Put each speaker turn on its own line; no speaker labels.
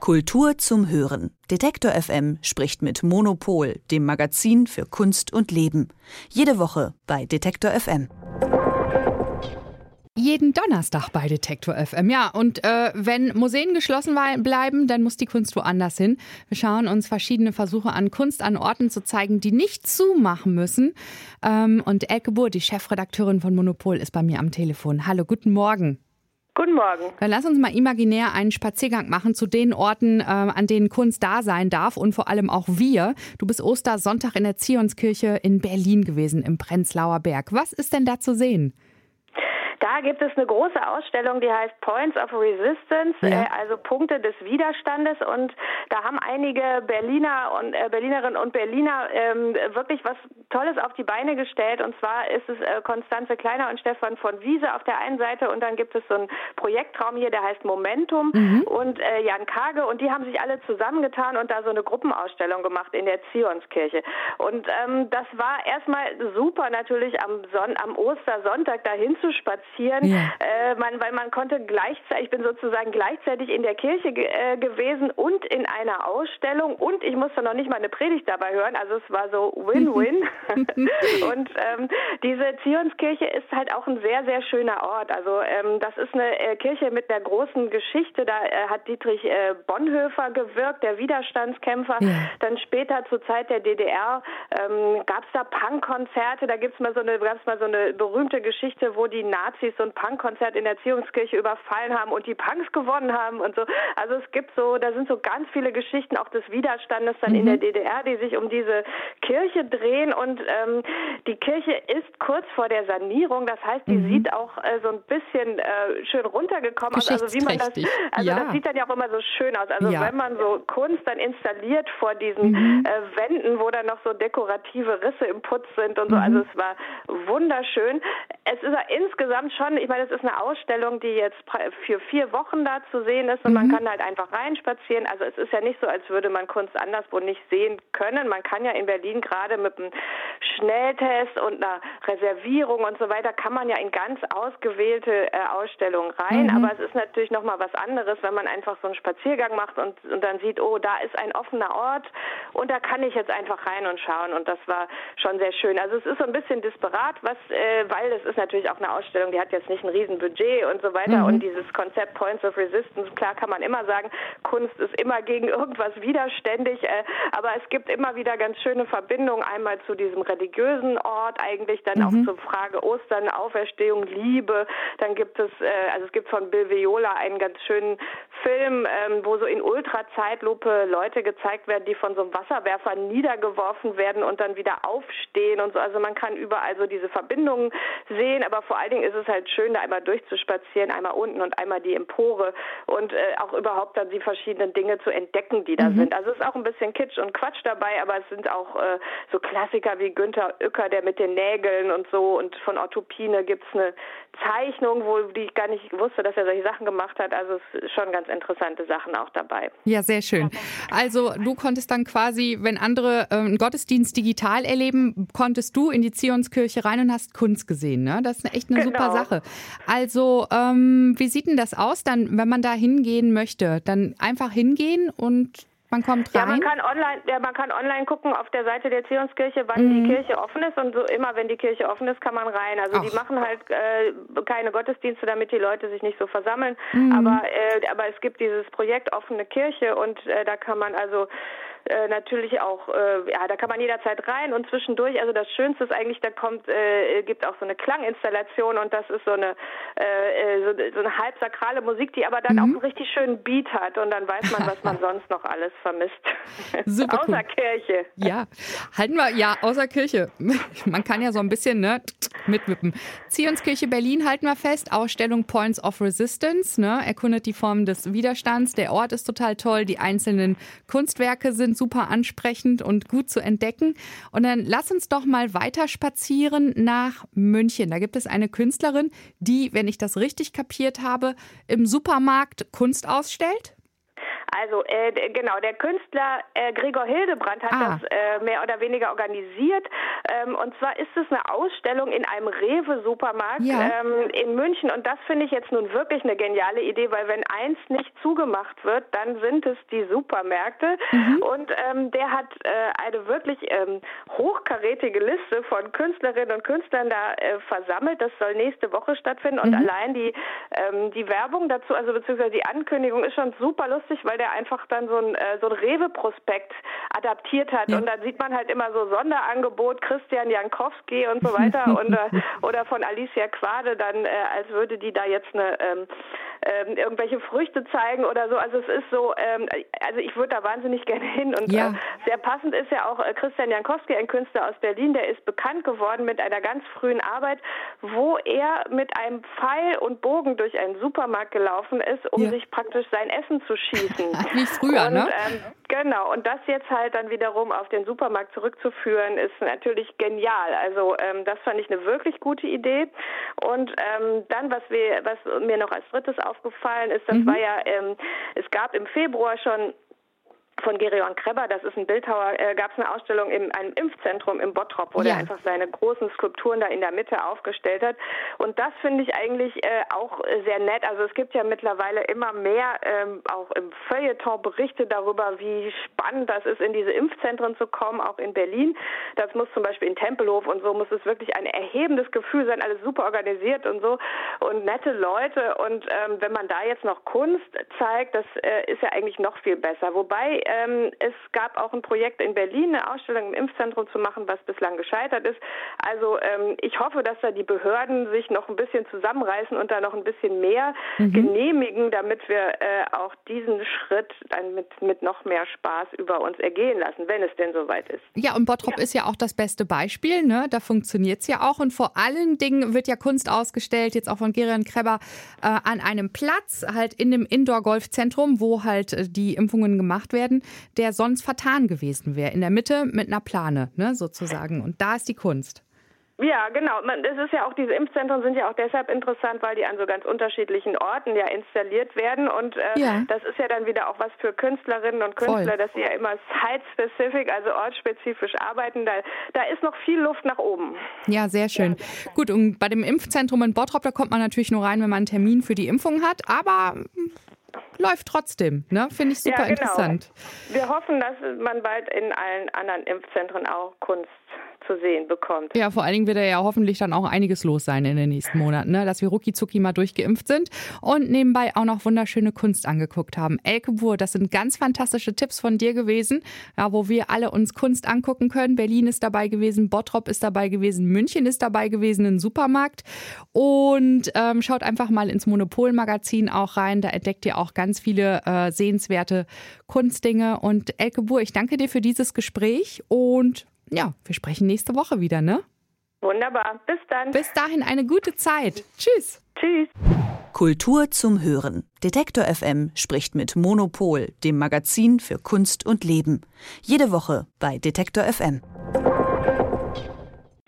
Kultur zum Hören. Detektor FM spricht mit Monopol, dem Magazin für Kunst und Leben. Jede Woche bei Detektor FM.
Jeden Donnerstag bei Detektor FM. Ja, und äh, wenn Museen geschlossen bleiben, dann muss die Kunst woanders hin. Wir schauen uns verschiedene Versuche an, Kunst an Orten zu zeigen, die nicht zumachen müssen. Ähm, und Elke Buhr, die Chefredakteurin von Monopol, ist bei mir am Telefon. Hallo, guten Morgen.
Guten Morgen.
Dann lass uns mal imaginär einen Spaziergang machen zu den Orten, äh, an denen Kunst da sein darf und vor allem auch wir. Du bist Ostersonntag in der Zionskirche in Berlin gewesen, im Prenzlauer Berg. Was ist denn da zu sehen?
Da gibt es eine große Ausstellung, die heißt Points of Resistance, ja. äh, also Punkte des Widerstandes. Und da haben einige Berliner und äh, Berlinerinnen und Berliner ähm, wirklich was Tolles auf die Beine gestellt. Und zwar ist es äh, Konstanze Kleiner und Stefan von Wiese auf der einen Seite und dann gibt es so einen Projektraum hier, der heißt Momentum mhm. und äh, Jan Kage und die haben sich alle zusammengetan und da so eine Gruppenausstellung gemacht in der Zionskirche. Und ähm, das war erstmal super natürlich am, Son am Ostersonntag dahin zu spazieren spazieren, ja. äh, man, weil man konnte gleichzeitig, ich bin sozusagen gleichzeitig in der Kirche ge äh, gewesen und in einer Ausstellung und ich musste noch nicht mal eine Predigt dabei hören, also es war so Win-Win. und ähm, diese Zionskirche ist halt auch ein sehr, sehr schöner Ort. Also ähm, das ist eine äh, Kirche mit einer großen Geschichte. Da äh, hat Dietrich äh, Bonhoeffer gewirkt, der Widerstandskämpfer. Ja. Dann später zur Zeit der DDR ähm, gab es da Punkkonzerte. Da gibt's mal so eine, gab's mal so eine berühmte Geschichte, wo die Nazis Nazis so ein Punkkonzert in der Erziehungskirche überfallen haben und die Punks gewonnen haben und so. Also es gibt so, da sind so ganz viele Geschichten auch des Widerstandes dann mhm. in der mhm. DDR, die sich um diese Kirche drehen und ähm, die Kirche ist kurz vor der Sanierung. Das heißt, die mhm. sieht auch äh, so ein bisschen äh, schön runtergekommen aus. Also wie man das, also ja. das sieht dann ja auch immer so schön aus. Also ja. wenn man so Kunst dann installiert vor diesen mhm. äh, Wänden, wo dann noch so dekorative Risse im Putz sind und so. Also mhm. es war wunderschön. Es ist ja insgesamt schon, ich meine, es ist eine Ausstellung, die jetzt für vier Wochen da zu sehen ist und mhm. man kann halt einfach reinspazieren. Also es ist ja nicht so, als würde man Kunst anderswo nicht sehen können. Man kann ja in Berlin gerade mit einem Schnelltest und einer Reservierung und so weiter, kann man ja in ganz ausgewählte äh, Ausstellungen rein. Mhm. Aber es ist natürlich nochmal was anderes, wenn man einfach so einen Spaziergang macht und, und dann sieht, oh, da ist ein offener Ort und da kann ich jetzt einfach rein und schauen. Und das war schon sehr schön. Also es ist so ein bisschen disparat, was, äh, weil es ist natürlich auch eine Ausstellung, die hat jetzt nicht ein Riesenbudget und so weiter. Mhm. Und dieses Konzept Points of Resistance, klar kann man immer sagen, Kunst ist immer gegen irgendwas widerständig, äh, aber es gibt immer wieder ganz schöne Verbindungen, einmal zu diesem religiösen Ort, eigentlich dann mhm. auch zur Frage Ostern, Auferstehung, Liebe. Dann gibt es, äh, also es gibt von Bill Viola einen ganz schönen Film, ähm, wo so in Ultrazeitlupe Leute gezeigt werden, die von so einem Wasserwerfer niedergeworfen werden und dann wieder aufstehen und so. Also man kann überall so diese Verbindungen sehen, aber vor allen Dingen ist es halt schön, da einmal durchzuspazieren, einmal unten und einmal die Empore und äh, auch überhaupt dann die verschiedenen Dinge zu entdecken, die da mhm. sind. Also es ist auch ein bisschen Kitsch und Quatsch dabei, aber es sind auch äh, so Klassiker wie Günther Uecker, der mit den Nägeln und so und von Otto Pine gibt es eine Zeichnung, wo die ich gar nicht wusste, dass er solche Sachen gemacht hat. Also es ist schon ganz interessante Sachen auch dabei.
Ja, sehr schön. Also du konntest dann quasi, wenn andere äh, einen Gottesdienst digital erleben, konntest du in die Zionskirche rein und hast Kunst gesehen. Ne? Das ist echt eine genau. super Sache. Also ähm, wie sieht denn das aus, dann, wenn man da hingehen möchte? Dann einfach hingehen und man kommt rein?
Ja, man kann online, ja, man kann online gucken auf der Seite der Zionskirche, wann mhm. die Kirche offen ist und so immer, wenn die Kirche offen ist, kann man rein. Also Ach. die machen halt äh, keine Gottesdienste, damit die Leute sich nicht so versammeln. Mhm. Aber äh, aber es gibt dieses Projekt offene Kirche und äh, da kann man also äh, natürlich auch, äh, ja, da kann man jederzeit rein und zwischendurch, also das Schönste ist eigentlich, da kommt, äh, gibt auch so eine Klanginstallation und das ist so eine, äh, äh so, so, eine halb sakrale Musik, die aber dann mhm. auch einen richtig schönen Beat hat und dann weiß man, was man sonst noch alles vermisst.
Super
außer
cool.
Kirche.
Ja, halten wir, ja, außer Kirche. Man kann ja so ein bisschen, ne, mitwippen. Zionskirche Berlin halten wir fest, Ausstellung Points of Resistance, ne, erkundet die Form des Widerstands. Der Ort ist total toll, die einzelnen Kunstwerke sind super ansprechend und gut zu entdecken. Und dann lass uns doch mal weiter spazieren nach München. Da gibt es eine Künstlerin, die, wenn ich das richtig kapiert habe, im Supermarkt Kunst ausstellt.
Also äh, genau, der Künstler äh, Gregor Hildebrand hat ah. das äh, mehr oder weniger organisiert. Ähm, und zwar ist es eine Ausstellung in einem Rewe-Supermarkt ja. ähm, in München. Und das finde ich jetzt nun wirklich eine geniale Idee, weil wenn eins nicht zugemacht wird, dann sind es die Supermärkte. Mhm. Und ähm, der hat äh, eine wirklich ähm, hochkarätige Liste von Künstlerinnen und Künstlern da äh, versammelt. Das soll nächste Woche stattfinden. Und mhm. allein die, ähm, die Werbung dazu, also beziehungsweise die Ankündigung ist schon super lustig, weil der einfach dann so ein, äh, so ein Rewe-Prospekt adaptiert hat. Ja. Und dann sieht man halt immer so Sonderangebot Christian Jankowski und so weiter und, äh, oder von Alicia Quade dann, äh, als würde die da jetzt eine ähm, irgendwelche Früchte zeigen oder so. Also es ist so, ähm, also ich würde da wahnsinnig gerne hin und ja. äh, sehr passend ist ja auch äh, Christian Jankowski, ein Künstler aus Berlin, der ist bekannt geworden mit einer ganz frühen Arbeit, wo er mit einem Pfeil und Bogen durch einen Supermarkt gelaufen ist, um ja. sich praktisch sein Essen zu schießen.
Wie früher,
und,
ne?
Ähm, genau. Und das jetzt halt dann wiederum auf den Supermarkt zurückzuführen, ist natürlich genial. Also ähm, das fand ich eine wirklich gute Idee. Und ähm, dann, was wir, was mir noch als drittes aufgefallen ist, das mhm. war ja, ähm, es gab im Februar schon von Gereon Kreber, das ist ein Bildhauer, äh, gab es eine Ausstellung in einem Impfzentrum im Bottrop, wo ja. der einfach seine großen Skulpturen da in der Mitte aufgestellt hat. Und das finde ich eigentlich äh, auch sehr nett. Also es gibt ja mittlerweile immer mehr ähm, auch im Feuilleton Berichte darüber, wie spannend das ist, in diese Impfzentren zu kommen, auch in Berlin. Das muss zum Beispiel in Tempelhof und so muss es wirklich ein erhebendes Gefühl sein, alles super organisiert und so und nette Leute. Und ähm, wenn man da jetzt noch Kunst zeigt, das äh, ist ja eigentlich noch viel besser. Wobei ähm, es gab auch ein Projekt in Berlin, eine Ausstellung im Impfzentrum zu machen, was bislang gescheitert ist. Also ähm, ich hoffe, dass da die Behörden sich noch ein bisschen zusammenreißen und da noch ein bisschen mehr mhm. genehmigen, damit wir äh, auch diesen Schritt dann mit, mit noch mehr Spaß über uns ergehen lassen, wenn es denn soweit ist.
Ja, und Bottrop ja. ist ja auch das beste Beispiel. Ne? Da funktioniert es ja auch. Und vor allen Dingen wird ja Kunst ausgestellt, jetzt auch von Gerion Kreber, äh, an einem Platz, halt in dem Indoor-Golfzentrum, wo halt äh, die Impfungen gemacht werden der sonst vertan gewesen wäre. In der Mitte mit einer Plane, ne, sozusagen. Und da ist die Kunst.
Ja, genau. Es ist ja auch, diese Impfzentren sind ja auch deshalb interessant, weil die an so ganz unterschiedlichen Orten ja installiert werden. Und äh, ja. das ist ja dann wieder auch was für Künstlerinnen und Künstler, Voll. dass sie ja immer site-specific, also ortsspezifisch arbeiten. Da, da ist noch viel Luft nach oben.
Ja, sehr schön. Ja. Gut, und bei dem Impfzentrum in Bottrop, da kommt man natürlich nur rein, wenn man einen Termin für die Impfung hat. Aber läuft trotzdem. Ne? Finde ich super ja, genau. interessant.
Wir hoffen, dass man bald in allen anderen Impfzentren auch Kunst zu sehen bekommt.
Ja, vor allen Dingen wird ja hoffentlich dann auch einiges los sein in den nächsten Monaten, ne? dass wir rucki mal durchgeimpft sind und nebenbei auch noch wunderschöne Kunst angeguckt haben. Elke Buhr, das sind ganz fantastische Tipps von dir gewesen, ja, wo wir alle uns Kunst angucken können. Berlin ist dabei gewesen, Bottrop ist dabei gewesen, München ist dabei gewesen, ein Supermarkt. Und ähm, schaut einfach mal ins Monopol-Magazin auch rein. Da entdeckt ihr auch ganz viele äh, sehenswerte Kunstdinge. Und Elke Buhr, ich danke dir für dieses Gespräch und ja, wir sprechen nächste Woche wieder, ne?
Wunderbar. Bis dann.
Bis dahin eine gute Zeit. Tschüss.
Tschüss.
Kultur zum Hören. Detektor FM spricht mit Monopol, dem Magazin für Kunst und Leben. Jede Woche bei Detektor FM.